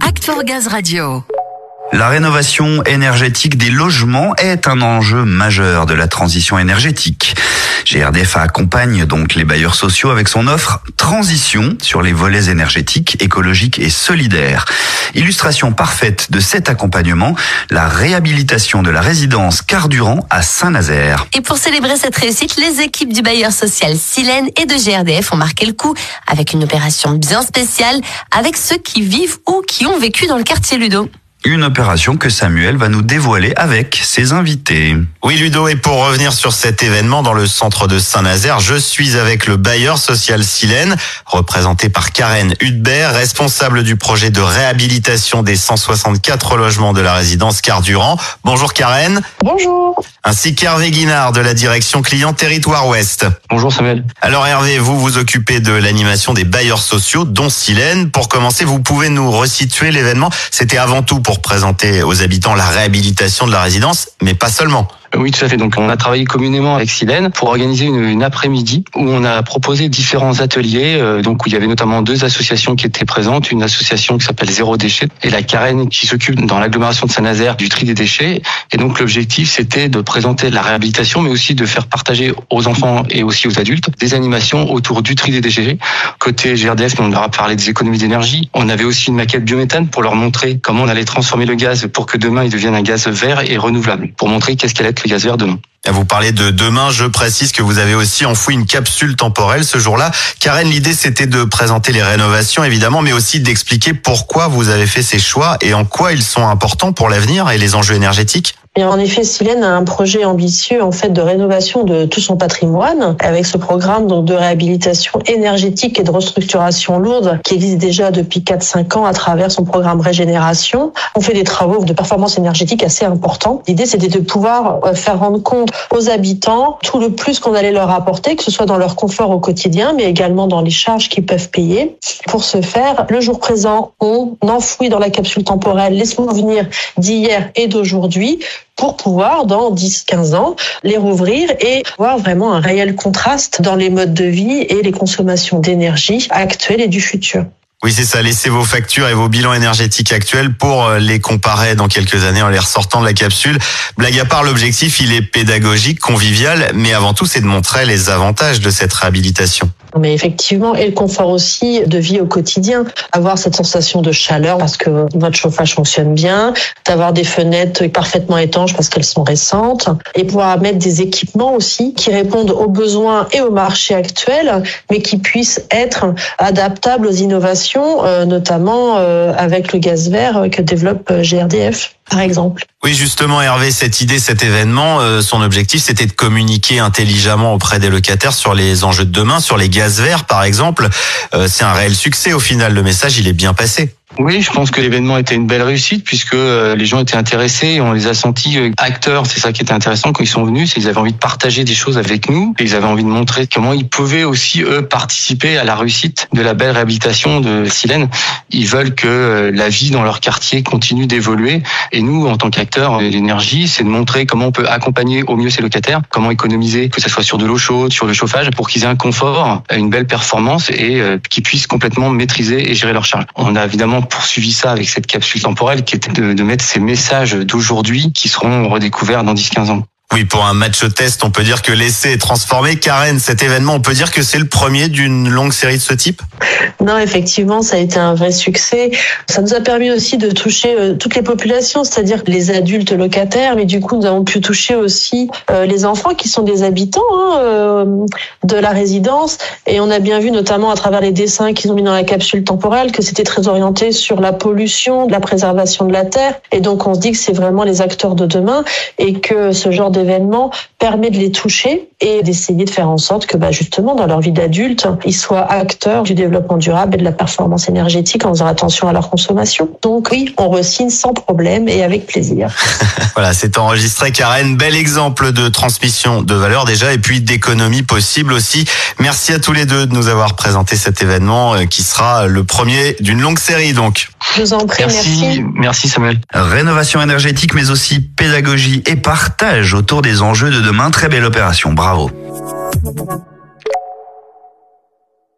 Act Gaz Radio. La rénovation énergétique des logements est un enjeu majeur de la transition énergétique. GRDF accompagne donc les bailleurs sociaux avec son offre Transition sur les volets énergétiques, écologiques et solidaires. Illustration parfaite de cet accompagnement, la réhabilitation de la résidence Cardurant à Saint-Nazaire. Et pour célébrer cette réussite, les équipes du bailleur social Silène et de GRDF ont marqué le coup avec une opération bien spéciale avec ceux qui vivent ou qui ont vécu dans le quartier Ludo. Une opération que Samuel va nous dévoiler avec ses invités. Oui Ludo, et pour revenir sur cet événement dans le centre de Saint-Nazaire, je suis avec le bailleur social Silène, représenté par Karen Hudbert, responsable du projet de réhabilitation des 164 logements de la résidence Cardurant. Bonjour Karen. Bonjour. Ainsi qu'Hervé Guinard de la direction client Territoire Ouest. Bonjour Samuel. Alors Hervé, vous vous occupez de l'animation des bailleurs sociaux, dont Silène. Pour commencer, vous pouvez nous resituer l'événement. C'était avant tout pour présenter aux habitants la réhabilitation de la résidence, mais pas seulement. Oui, tout à fait. Donc, on a travaillé communément avec Silène pour organiser une, une après-midi où on a proposé différents ateliers. euh, donc, où il y avait notamment deux associations qui étaient présentes. Une association qui s'appelle Zéro Déchet et la Carène qui s'occupe dans l'agglomération de Saint-Nazaire du tri des déchets. Et donc, l'objectif, c'était de présenter la réhabilitation, mais aussi de faire partager aux enfants et aussi aux adultes des animations autour du tri des déchets. Côté GRDF, on leur a parlé des économies d'énergie. On avait aussi une maquette biométhane pour leur montrer comment on allait transformer le gaz pour que demain il devienne un gaz vert et renouvelable. Pour montrer qu'est-ce qu'allait Vous parlez de demain, je précise que vous avez aussi enfoui une capsule temporelle ce jour-là. Karen, l'idée c'était de présenter les rénovations évidemment, mais aussi d'expliquer pourquoi vous avez fait ces choix et en quoi ils sont importants pour l'avenir et les enjeux énergétiques. En effet, Silène a un projet ambitieux en fait de rénovation de tout son patrimoine avec ce programme de réhabilitation énergétique et de restructuration lourde qui existe déjà depuis 4-5 ans à travers son programme Régénération. On fait des travaux de performance énergétique assez importants. L'idée c'était de pouvoir euh, faire rendre compte aux habitants tout le plus qu'on allait leur apporter, que ce soit dans leur confort au quotidien, mais également dans les charges qu'ils peuvent payer. Pour ce faire, le jour présent, on enfouit dans la capsule temporelle les souvenirs d'hier et d'aujourd'hui pour pouvoir, dans 10-15 ans, les rouvrir et voir vraiment un réel contraste dans les modes de vie et les consommations d'énergie actuelles et du futur. Oui, c'est ça. Laissez vos factures et vos bilans énergétiques actuels pour euh, les comparer dans quelques années en les ressortant de la capsule. Blague à part, l'objectif, il est pédagogique, convivial, mais avant tout, c'est de montrer les avantages de cette réhabilitation. Mais effectivement, et le confort aussi de vie au quotidien, avoir cette sensation de chaleur parce que votre chauffage fonctionne bien, d'avoir des fenêtres parfaitement étanches parce qu'elles sont récentes, et pouvoir mettre des équipements aussi qui répondent aux besoins et au marché actuel, mais qui puissent être adaptables aux innovations, euh, notamment euh, avec le gaz vert que développe euh, GRDF, par exemple. Oui, justement, Hervé, cette idée, cet événement, euh, son objectif, c'était de communiquer intelligemment auprès des locataires sur les enjeux de demain, sur les gaz verts, par exemple. Euh, c'est un réel succès au final. Le message, il est bien passé. Oui, je pense que l'événement était une belle réussite puisque euh, les gens étaient intéressés on les a sentis euh, acteurs. C'est ça qui était intéressant quand ils sont venus, c'est qu'ils avaient envie de partager des choses avec nous et ils avaient envie de montrer comment ils pouvaient aussi eux participer à la réussite de la belle réhabilitation de Silène. Ils veulent que euh, la vie dans leur quartier continue d'évoluer et nous, en tant qu'acteurs l'énergie, c'est de montrer comment on peut accompagner au mieux ces locataires, comment économiser, que ce soit sur de l'eau chaude, sur le chauffage, pour qu'ils aient un confort, une belle performance et qu'ils puissent complètement maîtriser et gérer leurs charges. On a évidemment poursuivi ça avec cette capsule temporelle qui était de, de mettre ces messages d'aujourd'hui qui seront redécouverts dans 10-15 ans. Oui, pour un match test, on peut dire que l'essai est transformé. Karen, cet événement, on peut dire que c'est le premier d'une longue série de ce type? Non, effectivement, ça a été un vrai succès. Ça nous a permis aussi de toucher euh, toutes les populations, c'est-à-dire les adultes locataires, mais du coup, nous avons pu toucher aussi euh, les enfants qui sont des habitants hein, euh, de la résidence. Et on a bien vu, notamment à travers les dessins qu'ils ont mis dans la capsule temporelle, que c'était très orienté sur la pollution, la préservation de la terre. Et donc, on se dit que c'est vraiment les acteurs de demain et que ce genre d'événement permet de les toucher et d'essayer de faire en sorte que, bah, justement, dans leur vie d'adulte, ils soient acteurs du développement durable et de la performance énergétique en faisant attention à leur consommation. Donc oui, on re-signe sans problème et avec plaisir. Voilà, c'est enregistré Karen. Bel exemple de transmission de valeur déjà et puis d'économie possible aussi. Merci à tous les deux de nous avoir présenté cet événement euh, qui sera le premier d'une longue série donc. Je vous en prie, Merci, merci. merci Samuel. Rénovation énergétique, mais aussi pédagogie et partage autour des enjeux de demain. Très belle opération. Bravo.